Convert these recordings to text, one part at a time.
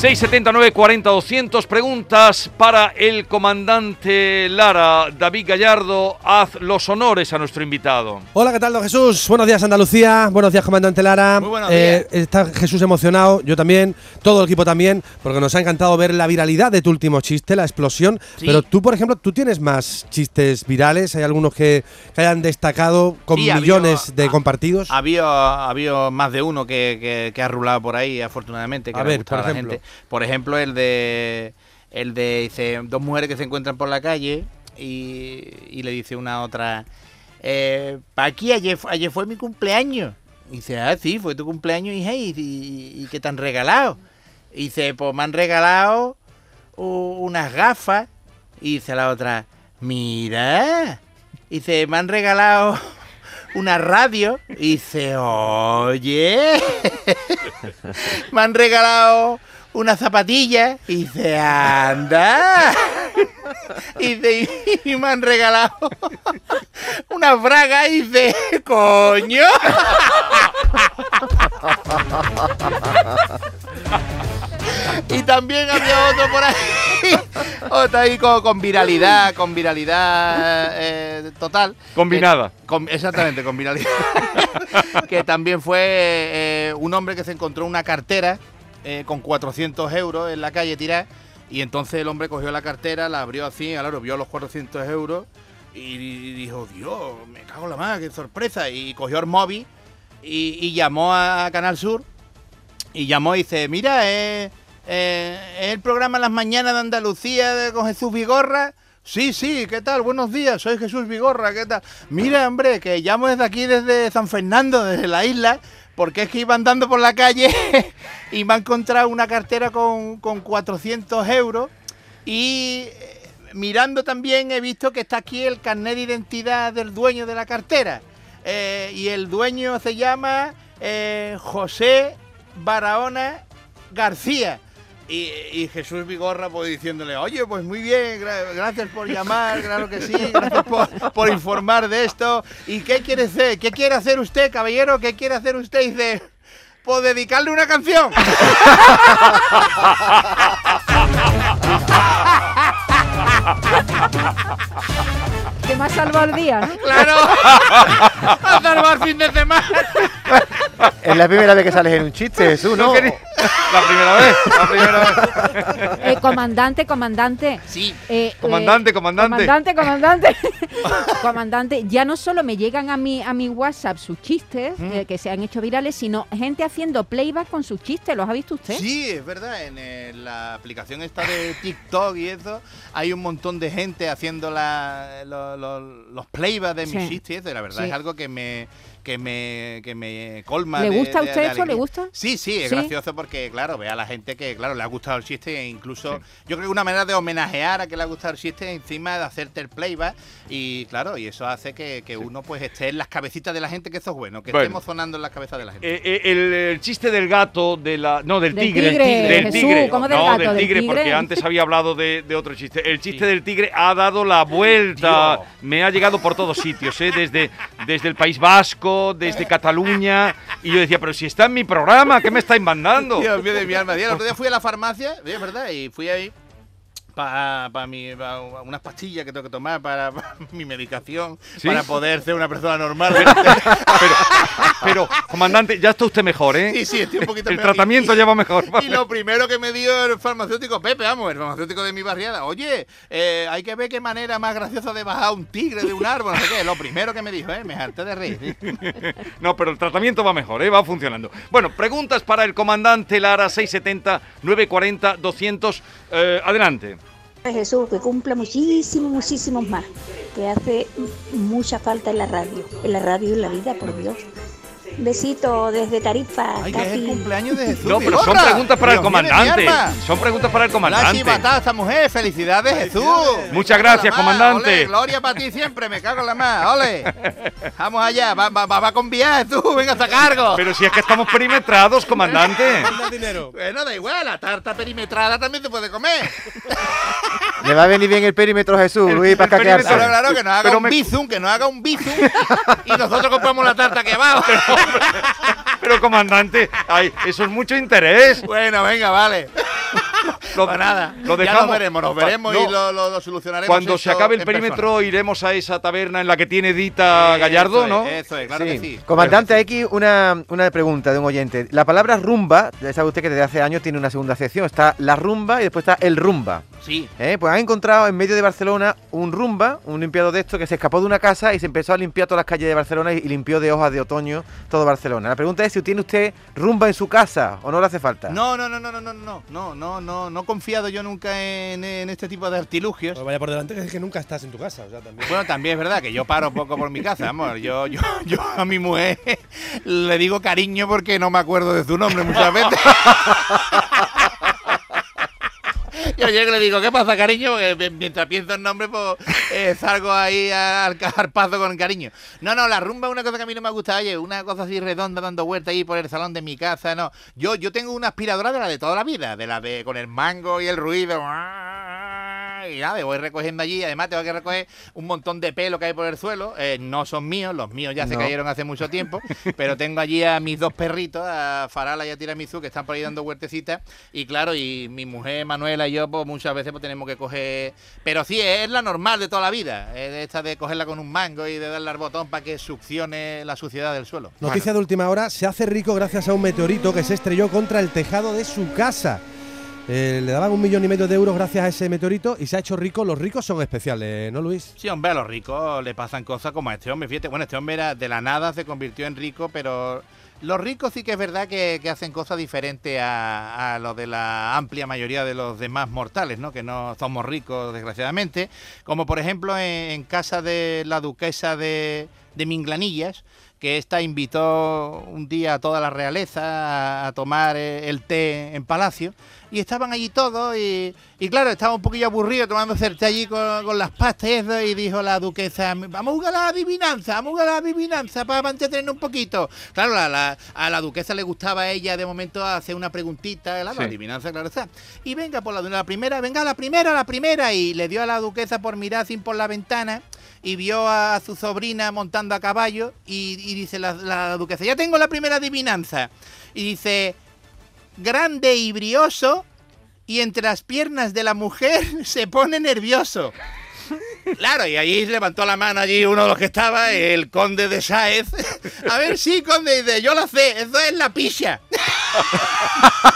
679 40 200 preguntas para el comandante Lara. David Gallardo, haz los honores a nuestro invitado. Hola, ¿qué tal, don Jesús? Buenos días, Andalucía. Buenos días, comandante Lara. Muy buenos Eh, está Jesús emocionado, yo también, todo el equipo también, porque nos ha encantado ver la viralidad de tu último chiste, la explosión. Sí. Pero tú, por ejemplo, tú tienes más chistes virales. ¿Hay algunos que, que hayan destacado con Sí, ha habido- millones de ha- compartidos? Ha habido, ha habido más de uno que, que- que ha rulado por ahí, afortunadamente, que A ver, por a la ejemplo. gente. Por ejemplo, el de el de dice, dos mujeres que se encuentran por la calle y, y le dice una a otra, eh, pa' aquí ayer, ayer fue mi cumpleaños. Y dice, ah, sí, fue tu cumpleaños, hija, y, y, y qué te han regalado. Y dice, pues me han regalado unas gafas. Y dice la otra, mira. Y dice, me han regalado una radio. Y dice, oye. me han regalado una zapatilla. Y dice, anda. Y dice, y me han regalado una braga. Y dice, coño. Y también había otro por ahí. Otro ahí con, con viralidad, con viralidad eh, total. Combinada. Que- con- exactamente, con viralidad. que también fue eh, un hombre que se encontró una cartera eh, con 400 euros en la calle tirada. Y entonces el hombre cogió la cartera, la abrió así, claro, vio los 400 euros y, dijo, Dios, me cago en la mano, qué sorpresa. Y cogió el móvil y, llamó a Canal Sur y llamó y dice, mira, eh, eh, ¿es el programa Las Mañanas de Andalucía con Jesús Vigorra? Sí, sí, ¿qué tal? Buenos días, soy Jesús Vigorra, ¿qué tal? Mira, hombre, que llamo desde aquí, desde San Fernando, desde la isla, porque es que iba andando por la calle y me ha encontrado una cartera con, con 400 euros y eh, mirando también he visto que está aquí el carnet de identidad del dueño de la cartera. Eh, y el dueño se llama eh, José Barahona García. Y, Jesús Vigorra pues diciéndole, oye, pues muy bien, gra- gracias por llamar, claro que sí, gracias por, informar de esto. ¿Y qué quiere hacer? ¿Qué quiere hacer usted, caballero? ¿Qué quiere hacer usted? Dice, pues dedicarle una canción. Que me ha salvado el día, ¿no? Claro, a salvar fin de semana. Es la primera vez que sales en un chiste, Jesús, ¿no? La primera vez, la primera vez. Eh, comandante, comandante. Sí. Eh, Comandante, eh, comandante. Comandante, comandante. comandante, ya no solo me llegan a mi, a mi WhatsApp sus chistes eh, que se han hecho virales, sino gente haciendo playback con sus chistes. ¿Los ha visto usted? Sí, es verdad, en eh, la aplicación esta de TikTok y eso, hay un montón de gente haciendo la- lo- lo- los playbacks de mis Sí. chistes la verdad Sí. es algo que me que me, que me colma. ¿Le de- gusta a usted de eso? ¿Le gusta? Sí, sí, es ¿Sí? gracioso porque, claro, ve a la gente que, claro, le ha gustado el chiste e incluso, yo creo que una manera de homenajear a que le ha gustado el chiste encima de hacerte el playback y, claro, y eso hace que, que uno pues esté en las cabecitas de la gente, que eso es bueno, que Bueno. estemos sonando en las cabezas de la gente. Eh, eh, el, el chiste del gato, de la. No, del Del tigre. tigre, del Jesús, tigre. ¿cómo del no, gato? del ¿Del tigre, tigre? porque antes había hablado de, de otro chiste. El chiste del tigre ha dado la vuelta. Dios. Me ha llegado por todos sitios, ¿eh? Desde, desde el País Vasco, desde Cataluña. Y yo decía, pero si está en mi programa, ¿qué me estáis mandando? Dios mío de mi. El otro día fui a la farmacia, verdad, y fui ahí para mi, pa unas pastillas que tengo que tomar para, pa mi medicación, ¿Sí? para poder ser una persona normal. Pero, pero, comandante, ya está usted mejor, ¿eh? sí, sí, estoy un poquito El mejor. tratamiento Y- ya va mejor. Y lo primero que me dio el farmacéutico, Pepe, vamos, el farmacéutico de mi barriada, oye, eh, hay que ver qué manera más graciosa de bajar un tigre de un árbol, no sé qué. Lo primero que me dijo, eh, me harté de reír. No, pero el tratamiento va mejor, ¿eh? va funcionando. Bueno, preguntas para el comandante Lara 670 940 200. Eh, adelante. Jesús, que cumpla muchísimos, muchísimos más, que hace mucha falta en la radio, en la radio y en la vida, por Dios. Besito desde Tarifa, Ay, que es el cumpleaños de Jesús. No, pero son preguntas para el comandante. Son preguntas para el La comandante. chivatada esta mujer, felicidades Jesús. Muchas gracias, comandante. ole, gloria para ti siempre, me cago en la más, ole. Vamos allá, va, va, va, va con viaje tú, venga hasta cargo. Pero si es que estamos perimetrados, comandante. dinero. Bueno, da igual, la tarta perimetrada también se puede comer. Le va a venir bien el perímetro Jesús, El- Luis, para caquearse. Claro, claro, que nos haga Pero un me- bizum, que nos haga un bizum y nosotros compramos la tarta que va. Pero comandante, ay, eso es mucho interés. Bueno, venga, vale. Lo, Pues nada, lo ya dejamos. nos veremos, nos veremos no, y lo, lo- lo solucionaremos. Cuando se acabe el perímetro iremos a esa taberna en la que tiene. Dita Gallardo, Eso ¿no? es, Eso es, claro que sí. Comandante, hay aquí una, una pregunta de un oyente. La palabra rumba, ya sabe usted que desde hace años tiene una segunda sección. Está la rumba y después está el rumba. Sí. ¿eh? Pues han encontrado en medio de Barcelona un rumba, un limpiador de esto que se escapó de una casa y se empezó a limpiar todas las calles de Barcelona y, y limpió de hojas de otoño todo Barcelona. La pregunta es si tiene usted rumba en su casa o no le hace falta. No, no, no, no, no, no, no, no, no, no, no he confiado yo nunca en, en este tipo de artilugios. Pues vaya por delante que es que nunca estás en tu casa. O sea, también. Bueno, también es verdad que yo paro poco por mi casa, amor. Yo, yo, yo a mi mujer le digo cariño porque no me acuerdo de su nombre muchas veces. Yo llego y le digo, ¿qué pasa, cariño? Mientras pienso el nombre, pues eh, salgo ahí al carpazo con cariño. No, no, la rumba es una cosa que a mí no me gusta, oye, una cosa así redonda dando vueltas ahí por el salón de mi casa, no. Yo, yo tengo una aspiradora de la de toda la vida, de la de con el mango y el ruido. Y nada, voy recogiendo allí. Además, tengo que recoger un montón de pelo que hay por el suelo. Eh, no son míos, los míos ya se cayeron hace mucho tiempo. pero tengo allí a mis dos perritos, a Farala y a Tiramisu, que están por ahí dando huertecitas. Y claro, y mi mujer Manuela y yo, pues muchas veces pues, tenemos que coger. Pero sí, es la normal de toda la vida. Es esta de cogerla con un mango y de darle al botón para que succione la suciedad del suelo. Noticia de última hora, se hace rico gracias a un meteorito que se estrelló contra el tejado de su casa. Eh, le daban un millón y medio de euros gracias a ese meteorito y se ha hecho rico. Los ricos son especiales, ¿no, Luis? Sí, hombre, a los ricos le pasan cosas como a este hombre. Fíjate, bueno, este hombre era de la nada se convirtió en rico, pero los ricos sí que es verdad que, hacen cosas diferentes a, a lo de la amplia mayoría de los demás mortales, ¿no? Que no somos ricos, desgraciadamente. Como por ejemplo en, en casa de la duquesa de, de Minglanillas, que esta invitó un día a toda la realeza a, tomar eh, el té en palacio. Y estaban allí todos y, y claro, estaba un poquillo aburrido tomándose el té allí con, con las pastas y eso, y dijo la duquesa, vamos a jugar a la adivinanza, vamos a jugar a la adivinanza para entretenernos un poquito. Claro, la- la- a la duquesa le gustaba a ella de momento hacer una preguntita, la Sí. adivinanza, claro está. Y venga por la, la primera, venga la primera, la primera, y le dio a la duquesa por mirar sin por la ventana y vio a su sobrina montando a caballo y, y dice la, la duquesa, ya tengo la primera adivinanza. Y dice, grande y brioso y entre las piernas de la mujer se pone nervioso. Claro, y allí levantó la mano allí uno de los que estaba, el conde de Sáez. A ver, sí, conde, dice, yo lo sé, eso es la picha.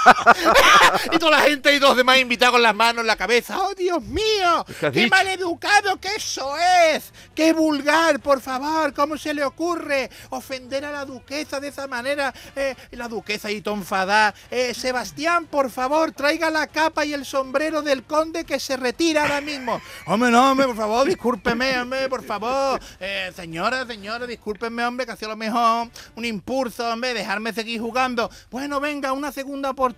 y toda la gente y los demás invitados con las manos en la cabeza. ¡Oh, Dios mío! ¿Qué ¡Qué maleducado que eso es! ¡Qué vulgar, por favor! ¿Cómo se le ocurre ofender a la duquesa de esa manera? Eh, la duquesa y enfadada. Eh, Sebastián, por favor, traiga la capa y el sombrero del conde que se retira ahora mismo. Hombre, no, hombre, por favor, discúlpeme, hombre, por favor. Eh, señora, señora, discúlpeme, hombre, que ha sido lo mejor un impulso, hombre, dejarme seguir jugando. Bueno, venga, una segunda oportunidad.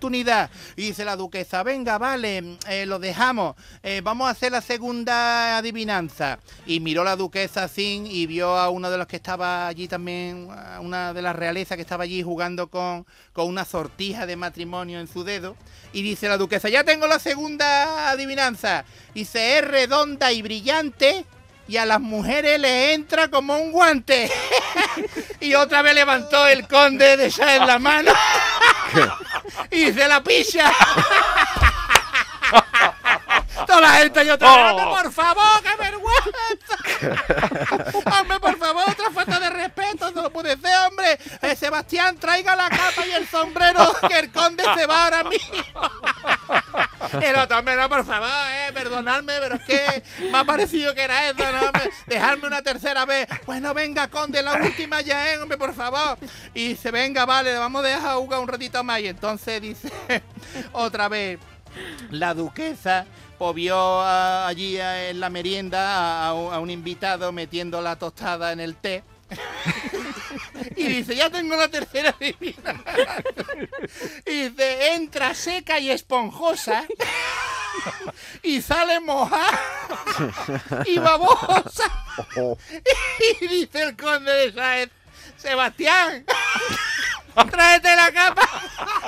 Y dice la duquesa, venga, vale, eh, lo dejamos. Eh, vamos a hacer la segunda adivinanza. Y miró la duquesa así y vio a uno de los que estaba allí también, a una de las realezas que estaba allí jugando con, con una sortija de matrimonio en su dedo. Y dice la duquesa, ya tengo la segunda adivinanza. Dice, es redonda y brillante y a las mujeres le entra como un guante. y otra vez levantó el conde de ya en la mano. y se la pilla. Toda la gente yo trabajando, oh. por favor, que me hombre, por favor, otra falta de respeto, no puede ser, hombre. Eh, Sebastián, traiga la capa y el sombrero, que el conde se va ahora mismo. El otro, hombre, no, por favor, eh, perdonadme, pero es que me ha parecido que era eso, ¿no? hombre? Dejarme una tercera vez. Bueno, venga, conde, la última ya, eh, hombre, por favor. Y dice, venga, vale, vamos a dejar jugar un ratito más. Y entonces dice, otra vez, la duquesa pues allí en la merienda a, un- invitado metiendo la tostada en el té. y dice, ya tengo la tercera divina. y dice, entra seca y esponjosa. y sale mojada y babosa. y dice el conde de Sáez, Sebastián, tráete la capa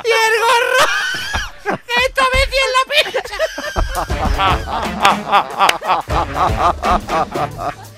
y el gorro. Esta vez sí es la pincha.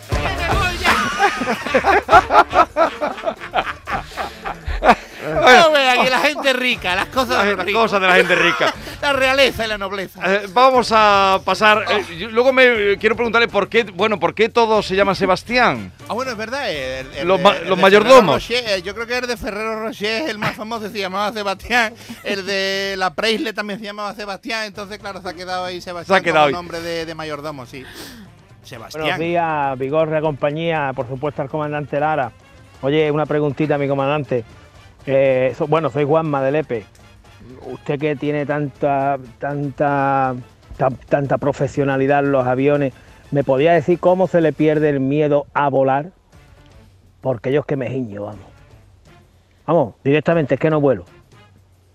rica, las cosas de rico. cosas de la gente rica. La realeza y la nobleza. Eh, vamos a pasar. eh, yo- luego me eh, quiero preguntarle por qué, bueno, por qué todos se llaman Sebastián. Ah, bueno, es verdad. el- el Los de- ma- los de mayordomos. Rocher, eh, yo creo que el de Ferrero Rocher es el más famoso, se llamaba Sebastián. El de la Preisle también se llamaba Sebastián. Entonces, claro, se ha quedado ahí Sebastián Se ha quedado como ahí. nombre de, de mayordomo, sí. Sebastián. Buenos días, Vigorra, compañía, por supuesto al comandante Lara. Oye, una preguntita, mi comandante. Eh, so- bueno, soy Juanma de Lepe. Usted que tiene tanta, tanta, tan- tanta profesionalidad en los aviones, ¿me podría decir cómo se le pierde el miedo a volar? Porque yo es que me giño, vamos. Vamos, directamente, es que no vuelo.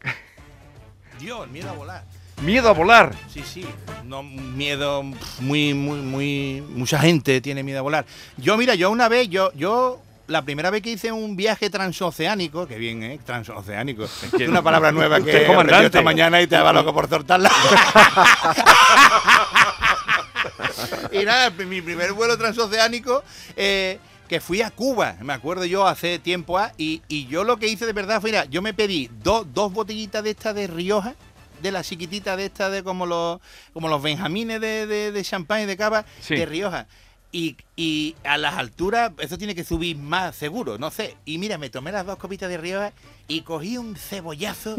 Dios, el miedo a volar. Miedo a volar. Sí, sí, no miedo muy, muy, muy, mucha gente tiene miedo a volar. Yo, mira, yo una vez, yo, yo, la primera vez que hice un viaje transoceánico, que bien, ¿eh? Transoceánico. Es una palabra nueva que he esta mañana y te va loco por soltarla. y nada, mi primer vuelo transoceánico, eh, que fui a Cuba, me acuerdo yo hace tiempo, ah, y, y yo lo que hice de verdad fue, mira, yo me pedí dos dos botellitas de estas de Rioja, de la chiquitita de estas de como los como los benjamines de, de, de champán y de cava Sí. de Rioja. Y, a las alturas, eso tiene que subir más seguro, no sé. Y mira, me tomé las dos copitas de Rioja y cogí un cebollazo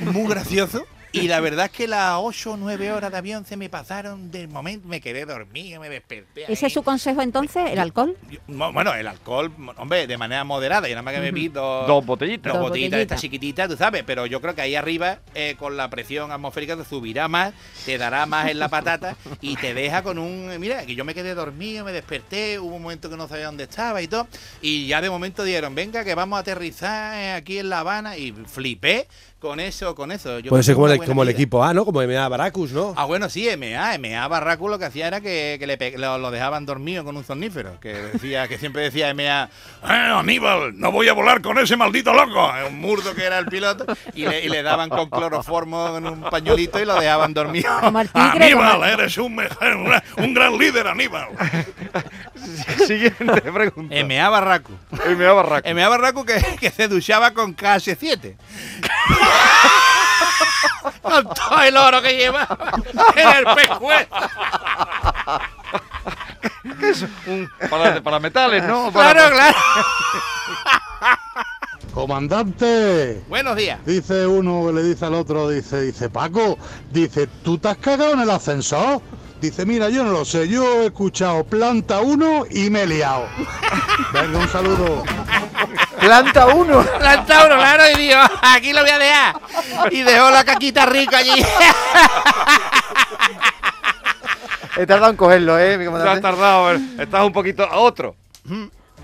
muy gracioso. Y la verdad es que las 8 o 9 horas de avión se me pasaron del momento, me quedé dormido, me desperté. ¿Ese ahí. es su consejo entonces, el alcohol? Yo- Bueno, el alcohol, hombre, de manera moderada. Y nada más que me vi dos, Dos botellitas. dos botellitas de estas chiquititas, tú sabes. Pero yo creo que ahí arriba, eh, con la presión atmosférica, te subirá más, te dará más en la patata y te deja con un. Mira, que yo me quedé dormido, me desperté, hubo un momento que no sabía dónde estaba y todo. Y ya de momento dieron, venga, que vamos a aterrizar aquí en La Habana. Y flipé con eso, con eso. Yo Puede ser como el, como el equipo A, ¿no? Como MA Baracus, ¿no? Ah, bueno, sí, MA, MA Barracu lo que hacía era que, que le pe- lo, lo dejaban dormido con un somnífero, que decía, que siempre decía MA, "Eh, Aníbal, no voy a volar con ese maldito loco, un murdo que era el piloto, y le, y le daban con cloroformo en un pañuelito y lo dejaban dormido. El- eres un, un gran líder, Aníbal. Siguiente pregunta. MA Barracu. MA Barraco. MA Barracu que, que se duchaba con KH7. con todo el oro que llevaba en el pescuezo. Un- para, para metales, ¿no? Para- Claro, claro. Comandante, Buenos días. dice uno que le dice al otro, dice, dice Paco, dice, ¿tú te has cagado en el ascensor? Dice, mira, yo no lo sé, yo he escuchado planta 1 y me he liado. Venga, un saludo. Planta uno. Planta uno, claro, y digo, aquí lo voy a dejar. Y dejó la caquita rica allí. He tardado en cogerlo, ¿eh, mi Te has comandante? tardado, estás un poquito a otro.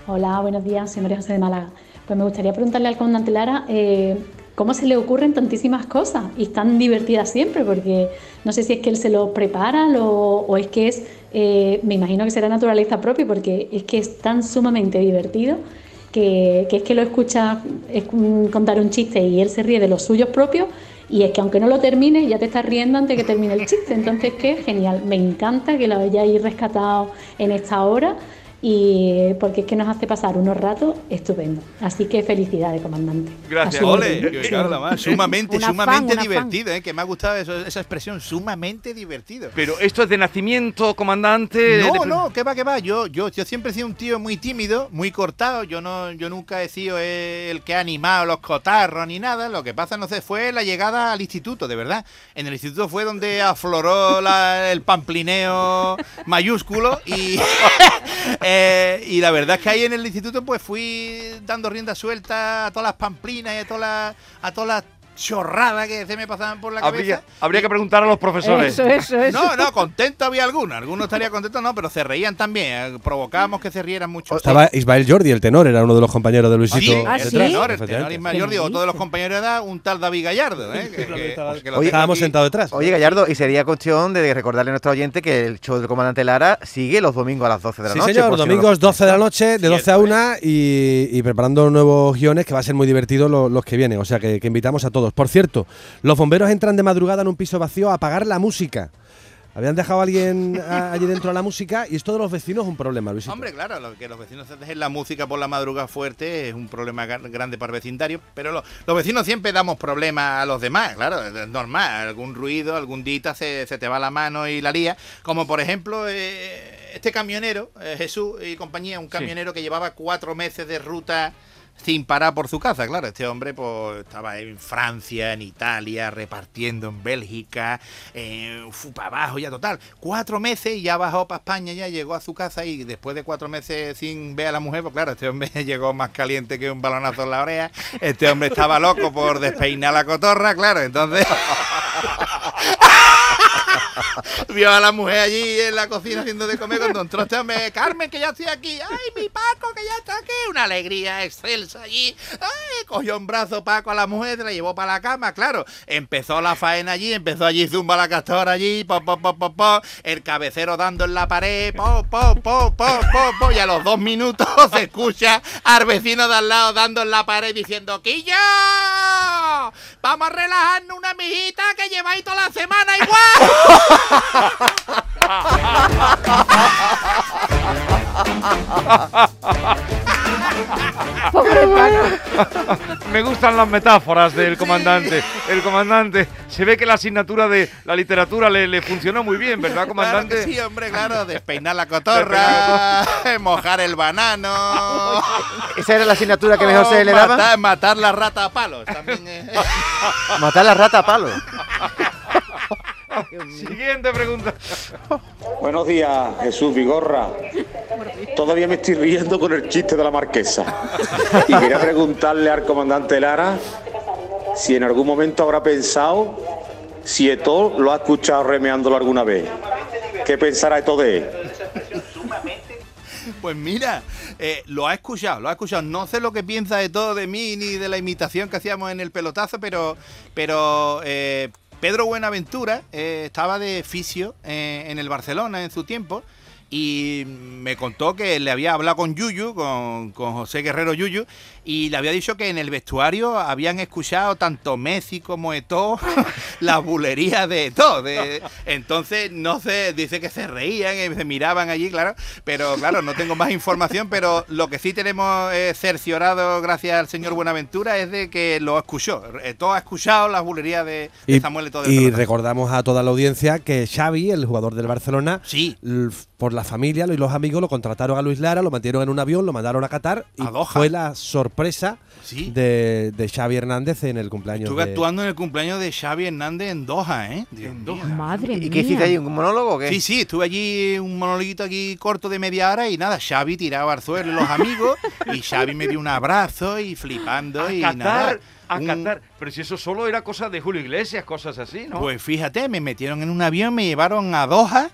Hola, buenos días, soy María José de Málaga. Pues me gustaría preguntarle al comandante Lara eh, cómo se le ocurren tantísimas cosas y tan divertidas siempre, porque no sé si es que él se lo prepara lo- o es que es, eh, me imagino que será naturaleza propia, porque es que es tan sumamente divertido que, que es que lo escucha es, mm, contar un chiste y él se ríe de los suyos propios. Y es que aunque no lo termine, ya te estás riendo antes que termine el chiste. Entonces, qué genial. Me encanta que lo hayáis rescatado en esta hora y porque es que nos hace pasar unos ratos estupendos. Así que felicidades, comandante. Gracias. Ole, que sumamente, sumamente divertido, ¿eh? que me ha gustado eso- esa expresión, sumamente divertido. Pero esto es de nacimiento, comandante. No, de- no, ¿qué va, qué va? Yo, yo, yo siempre he sido un tío muy tímido, muy cortado. Yo no, yo nunca he sido el que ha animado los cotarros ni nada. Lo que pasa, no sé, fue la llegada al instituto, de verdad. En el instituto fue donde afloró la- el pamplineo mayúsculo y, eh, y la verdad es que ahí en el instituto pues fui dando rienda suelta a todas las pamplinas y a todas las, a todas las chorradas que se me pasaban por la Habría, cabeza. habría que preguntar a los profesores. Eso, eso, eso. No, no, contento había alguno. Algunos estarían contentos, no, pero se reían también. eh, Provocábamos que se rieran mucho. Estaba Ismael Jordi, el tenor, era uno de los compañeros de Luisito. Sí, Ah, el ¿sí? tenor, el tenor. Ismael Jordi, o todos los compañeros de edad, un tal David Gallardo, ¿eh? que- que- que lo Oye, tengo Estábamos sentados detrás. Oye, Gallardo, y sería cuestión de recordarle a nuestro oyente que el show del comandante Lara sigue los domingos a las 12 de la Sí, noche. señor, no lo- domingos 12 de la noche, de 12 a Cierto, 1 y, y preparando nuevos guiones que va a ser muy divertido lo- los que vienen. O sea que, que invitamos a todos. Por cierto, los bomberos entran de madrugada en un piso vacío a apagar la música. Habían dejado a alguien a- allí dentro de la música y esto de los vecinos es un problema, Luisito. Hombre, claro, lo que los vecinos se dejen la música por la madrugada fuerte es un problema grande para el vecindario, pero lo- los vecinos siempre damos problemas a los demás, claro, es normal, algún ruido, algún dita se, se te va la mano y la lía, como por ejemplo eh, este camionero, eh, Jesús y compañía, un camionero que llevaba cuatro meses de ruta sin parar por su casa, claro, este hombre pues estaba en Francia, en Italia, repartiendo en Bélgica, eh, para abajo ya total, cuatro meses y ya bajó para España, ya llegó a su casa y después de cuatro meses sin ver a la mujer, pues claro, este hombre llegó más caliente que un balonazo en la oreja, este hombre estaba loco por despeinar la cotorra, claro, entonces... Vio a la mujer allí en la cocina haciendo de comer cuando entró este Carmen, que ya estoy aquí, ay, mi Paco, que ya está aquí, una alegría excelsa allí, ay, cogió un brazo Paco a la mujer, la llevó para la cama, claro, empezó la faena allí, empezó allí zumba la castora allí, po, po, po, po, po, el cabecero dando en la pared, po, po, po, po, po, po, y a los dos minutos se escucha al vecino de al lado dando en la pared diciendo, ¡Quillo! Vamos a relajarnos una mijita que lleváis toda la semana igual. Me gustan las metáforas del comandante. El comandante, se ve que la asignatura de la literatura le, le funcionó muy bien, ¿verdad, Claro comandante? que sí, hombre, claro, despeinar la cotorra, mojar el banano. Esa era la asignatura que mejor se le matar, daba. Matar la rata a palos. También es- Matar la rata a palo. Siguiente pregunta. Buenos días, Jesús Vigorra. Todavía me estoy riendo con el chiste de la marquesa. Y quería preguntarle al comandante Lara si en algún momento habrá pensado si Eto lo ha escuchado remeándolo alguna vez. ¿Qué pensará Eto de él? Pues mira, eh, lo ha escuchado, lo ha escuchado. No sé lo que piensa de todo de mí ni de la imitación que hacíamos en el pelotazo, pero, pero eh, Pedro Buenaventura eh, estaba de fisio eh, en el Barcelona en su tiempo y me contó que le había hablado con Yuyu, con, con José Guerrero Yuyu, y le había dicho que en el vestuario habían escuchado tanto Messi como Eto'o la bulería de Eto'o. De, entonces, no sé, dice que se reían y se miraban allí, claro, pero claro, no tengo más información, pero lo que sí tenemos eh, cerciorado gracias al señor Buenaventura es de que lo escuchó. Eto'o ha escuchado las bulerías de, de Y, Samuel del y recordamos a toda la audiencia que Xavi, el jugador del Barcelona, Sí. Por la familia y los amigos lo contrataron a Luis Lara, lo metieron en un avión, lo mandaron a Qatar y A Doha. fue la sorpresa Sí. de, de Xavi Hernández en el cumpleaños Estuve de- actuando en el cumpleaños de Xavi Hernández en Doha, ¿eh? Dios mío. Madre ¿Y mía. qué hiciste ahí? ¿Un monólogo o qué? Sí, sí, estuve allí un monologuito aquí corto de media hora y nada, Xavi tiraba al suelo y los amigos y Xavi me dio un abrazo y flipando A y nada. Qatar, a un- Qatar. Pero si eso solo era cosa de Julio Iglesias, cosas así, ¿no? Pues fíjate, me metieron en un avión, me llevaron a Doha.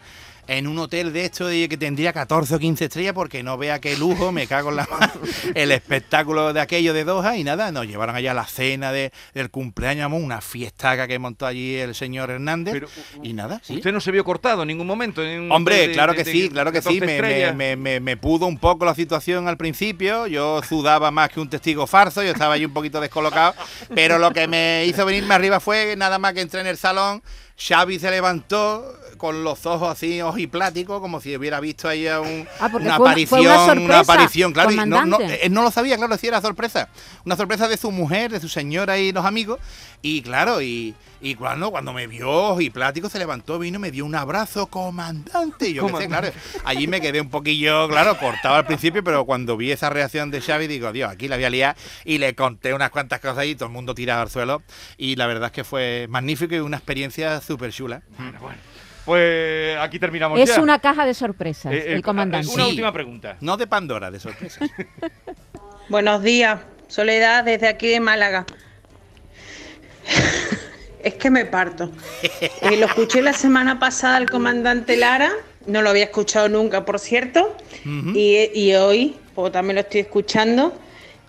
En un hotel de esto de que tendría 14 o 15 estrellas, porque no vea qué lujo, me cago en la el espectáculo de aquello de Doha y nada, nos llevaron allá a la cena de, del cumpleaños, una fiestaca que montó allí el señor Hernández. Pero, y nada, sí. Usted no se vio cortado en ningún momento. en Hombre, de- claro que de- sí, claro que sí. 14 Me, me, estrellas. me, me- me pudo un poco la situación al principio. Yo sudaba más que un testigo farso. Yo estaba allí un poquito descolocado. Pero lo que me hizo venirme arriba fue nada más que entré en el salón. Xavi se levantó con los ojos así ojipláticos, como si hubiera visto ahí a un- Ah, una fue aparición, fue una aparición, claro. y no, él no lo sabía, claro, sí era sorpresa. Una sorpresa de su mujer, de su señora y los amigos. Y claro, y, y cuando, cuando me vio y plático se levantó, vino, me dio un abrazo, comandante. Y yo qué sé, claro, allí me quedé un poquillo, claro, cortado al principio, pero cuando vi esa reacción de Xavi, digo, Dios, aquí la voy a liar. Y le conté unas cuantas cosas y todo el mundo tirado al suelo. Y la verdad es que fue magnífico y una experiencia súper chula. Pues aquí terminamos Es ya. una caja de sorpresas, Eh, eh, el comandante. Una Sí. última pregunta. No de Pandora, de sorpresa. Buenos días, Soledad desde aquí de Málaga. Es que me parto. Eh, lo escuché la semana pasada al comandante Lara, no lo había escuchado nunca, por cierto, y, y hoy pues, también lo estoy escuchando.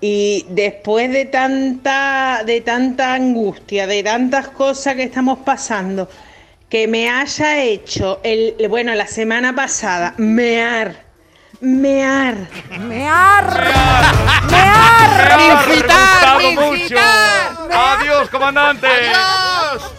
Y después de tanta, de tanta angustia, de tantas cosas que estamos pasando, que me haya hecho, el, bueno, la semana pasada, mear, mear. ¡Mear! Me ha ¡Incitar, gustado mucho. incitar! Adiós, comandante. ¡Adiós!